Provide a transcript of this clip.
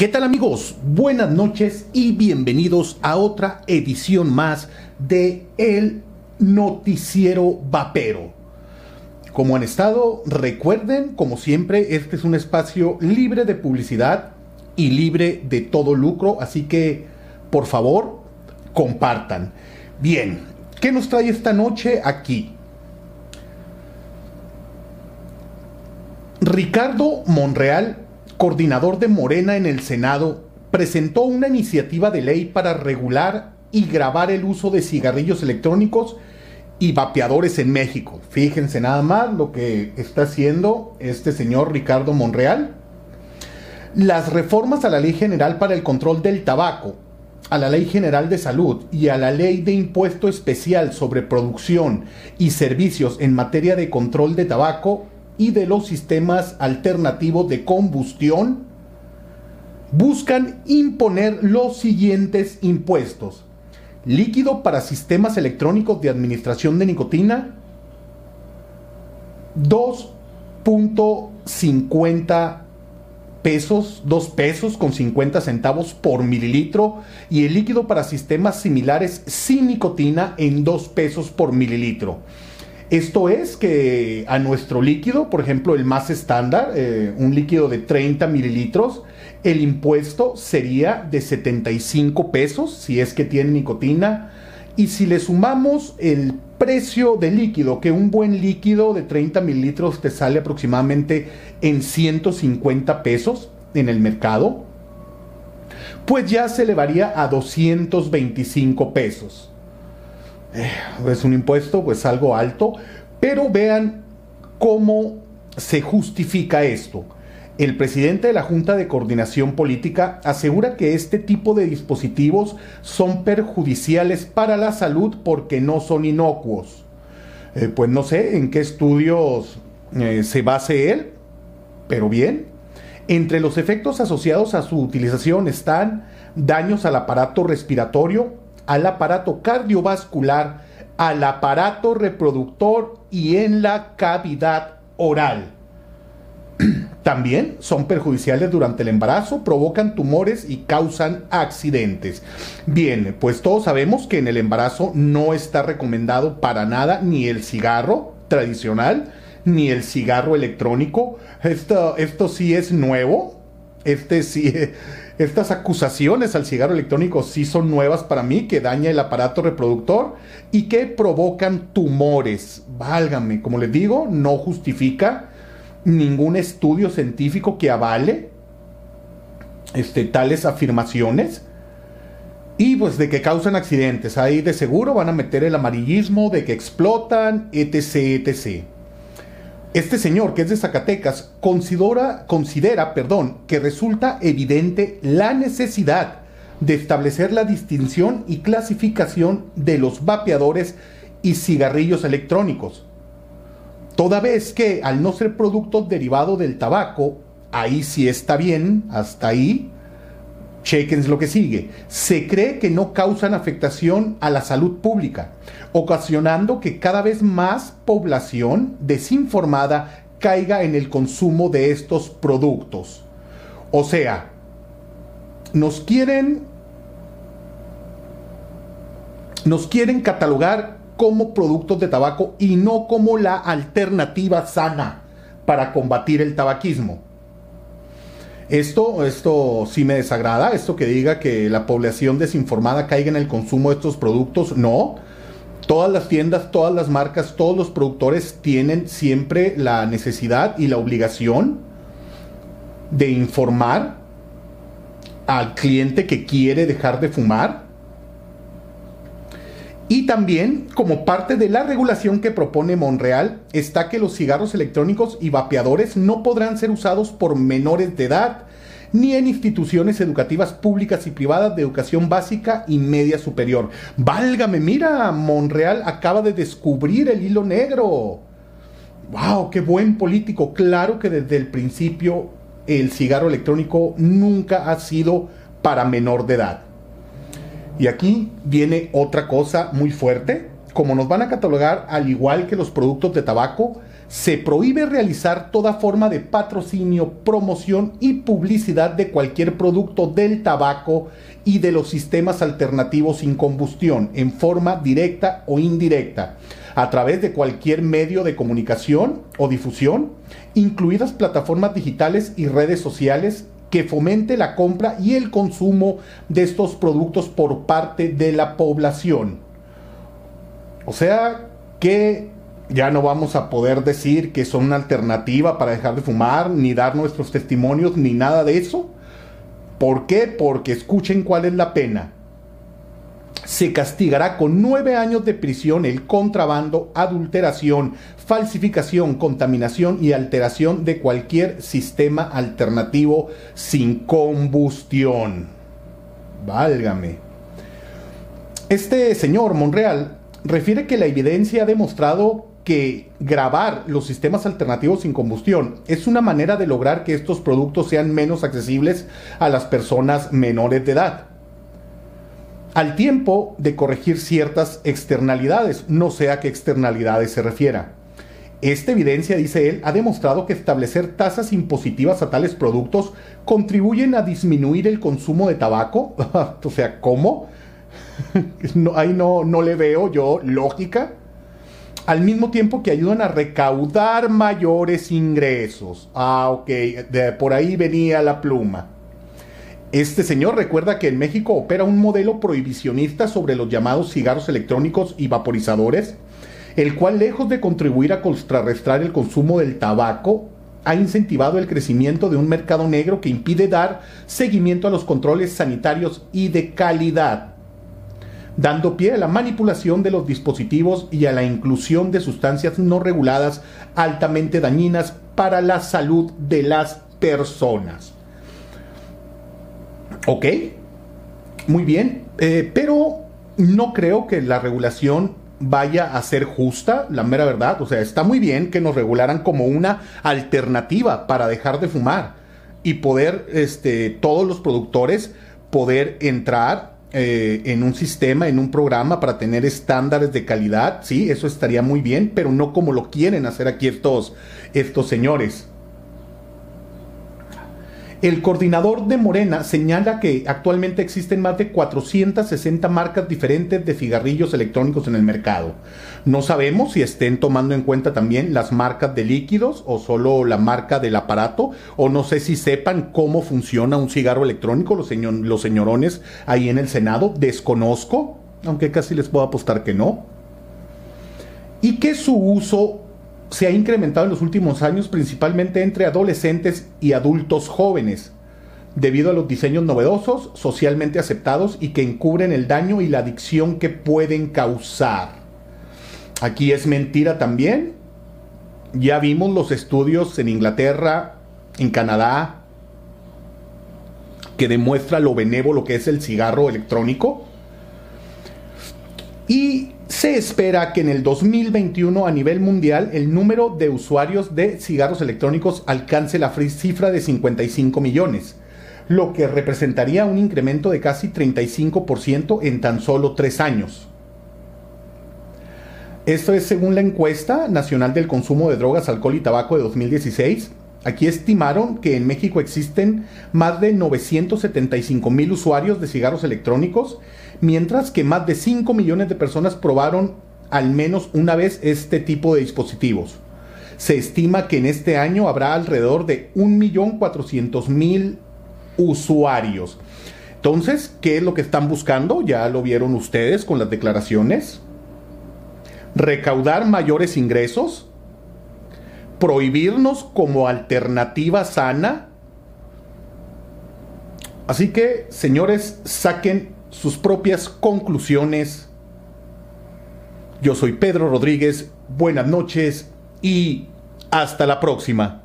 ¿Qué tal amigos? Buenas noches y bienvenidos a otra edición más de El Noticiero Vapero. Como han estado, recuerden, como siempre, este es un espacio libre de publicidad y libre de todo lucro, así que por favor, compartan. Bien, ¿qué nos trae esta noche aquí? Ricardo Monreal, coordinador de Morena en el Senado, presentó una iniciativa de ley para regular y grabar el uso de cigarrillos electrónicos y vapeadores en México. Fíjense nada más lo que está haciendo este señor Ricardo Monreal. Las reformas a la Ley General para el Control del Tabaco, a la Ley General de Salud y a la Ley de Impuesto Especial sobre Producción y Servicios en materia de control de tabaco y de los sistemas alternativos de combustión buscan imponer los siguientes impuestos. Líquido para sistemas electrónicos de administración de nicotina, 2.50 pesos, 2 pesos con 50 centavos por mililitro y el líquido para sistemas similares sin nicotina en 2 pesos por mililitro. Esto es que a nuestro líquido, por ejemplo, el más estándar, eh, un líquido de 30 mililitros, el impuesto sería de 75 pesos si es que tiene nicotina. Y si le sumamos el precio del líquido, que un buen líquido de 30 mililitros te sale aproximadamente en 150 pesos en el mercado, pues ya se elevaría a 225 pesos. Eh, es un impuesto pues algo alto, pero vean cómo se justifica esto. El presidente de la Junta de Coordinación Política asegura que este tipo de dispositivos son perjudiciales para la salud porque no son inocuos. Eh, pues no sé en qué estudios eh, se base él, pero bien. Entre los efectos asociados a su utilización están daños al aparato respiratorio, al aparato cardiovascular, al aparato reproductor y en la cavidad oral. También son perjudiciales durante el embarazo, provocan tumores y causan accidentes. Bien, pues todos sabemos que en el embarazo no está recomendado para nada ni el cigarro tradicional ni el cigarro electrónico. Esto, esto sí es nuevo. Este sí, estas acusaciones al cigarro electrónico sí son nuevas para mí, que daña el aparato reproductor y que provocan tumores. Válgame, como les digo, no justifica ningún estudio científico que avale este, tales afirmaciones. Y pues de que causan accidentes. Ahí de seguro van a meter el amarillismo de que explotan, etc, etc. Este señor, que es de Zacatecas, considera, considera perdón, que resulta evidente la necesidad de establecer la distinción y clasificación de los vapeadores y cigarrillos electrónicos. Toda vez que, al no ser productos derivados del tabaco, ahí sí está bien, hasta ahí, chequen lo que sigue, se cree que no causan afectación a la salud pública ocasionando que cada vez más población desinformada caiga en el consumo de estos productos. O sea, nos quieren nos quieren catalogar como productos de tabaco y no como la alternativa sana para combatir el tabaquismo. Esto, esto sí me desagrada, esto que diga que la población desinformada caiga en el consumo de estos productos, no. Todas las tiendas, todas las marcas, todos los productores tienen siempre la necesidad y la obligación de informar al cliente que quiere dejar de fumar. Y también, como parte de la regulación que propone Monreal, está que los cigarros electrónicos y vapeadores no podrán ser usados por menores de edad ni en instituciones educativas públicas y privadas de educación básica y media superior. Válgame, mira, Monreal acaba de descubrir el hilo negro. ¡Wow! ¡Qué buen político! Claro que desde el principio el cigarro electrónico nunca ha sido para menor de edad. Y aquí viene otra cosa muy fuerte. Como nos van a catalogar al igual que los productos de tabaco, Se prohíbe realizar toda forma de patrocinio, promoción y publicidad de cualquier producto del tabaco y de los sistemas alternativos sin combustión en forma directa o indirecta a través de cualquier medio de comunicación o difusión, incluidas plataformas digitales y redes sociales que fomente la compra y el consumo de estos productos por parte de la población. O sea que ya no vamos a poder decir que son una alternativa para dejar de fumar, ni dar nuestros testimonios, ni nada de eso. ¿Por qué? Porque escuchen cuál es la pena se castigará con nueve años de prisión el contrabando, adulteración, falsificación, contaminación y alteración de cualquier sistema alternativo sin combustión. Válgame. Este señor Monreal refiere que la evidencia ha demostrado que grabar los sistemas alternativos sin combustión es una manera de lograr que estos productos sean menos accesibles a las personas menores de edad al tiempo de corregir ciertas externalidades, no sé a qué externalidades se refiera. Esta evidencia, dice él, ha demostrado que establecer tasas impositivas a tales productos contribuyen a disminuir el consumo de tabaco. o sea, ¿cómo? ahí no, no le veo yo lógica. Al mismo tiempo que ayudan a recaudar mayores ingresos. Ah, ok, por ahí venía la pluma. Este señor recuerda que en México opera un modelo prohibicionista sobre los llamados cigarros electrónicos y vaporizadores, el cual lejos de contribuir a contrarrestar el consumo del tabaco, ha incentivado el crecimiento de un mercado negro que impide dar seguimiento a los controles sanitarios y de calidad, dando pie a la manipulación de los dispositivos y a la inclusión de sustancias no reguladas altamente dañinas para la salud de las personas. Ok, muy bien, eh, pero no creo que la regulación vaya a ser justa, la mera verdad. O sea, está muy bien que nos regularan como una alternativa para dejar de fumar y poder, este, todos los productores poder entrar eh, en un sistema, en un programa para tener estándares de calidad, sí, eso estaría muy bien, pero no como lo quieren hacer aquí estos, estos señores. El coordinador de Morena señala que actualmente existen más de 460 marcas diferentes de cigarrillos electrónicos en el mercado. No sabemos si estén tomando en cuenta también las marcas de líquidos o solo la marca del aparato, o no sé si sepan cómo funciona un cigarro electrónico, los, los señorones ahí en el Senado, desconozco, aunque casi les puedo apostar que no. Y que su uso se ha incrementado en los últimos años principalmente entre adolescentes y adultos jóvenes, debido a los diseños novedosos, socialmente aceptados y que encubren el daño y la adicción que pueden causar. Aquí es mentira también. Ya vimos los estudios en Inglaterra, en Canadá, que demuestra lo benévolo que es el cigarro electrónico. Se espera que en el 2021 a nivel mundial el número de usuarios de cigarros electrónicos alcance la cifra de 55 millones, lo que representaría un incremento de casi 35% en tan solo tres años. Esto es según la encuesta nacional del consumo de drogas, alcohol y tabaco de 2016. Aquí estimaron que en México existen más de 975 mil usuarios de cigarros electrónicos mientras que más de 5 millones de personas probaron al menos una vez este tipo de dispositivos. Se estima que en este año habrá alrededor de 1.400.000 usuarios. Entonces, ¿qué es lo que están buscando? Ya lo vieron ustedes con las declaraciones. Recaudar mayores ingresos. Prohibirnos como alternativa sana. Así que, señores, saquen sus propias conclusiones. Yo soy Pedro Rodríguez, buenas noches y hasta la próxima.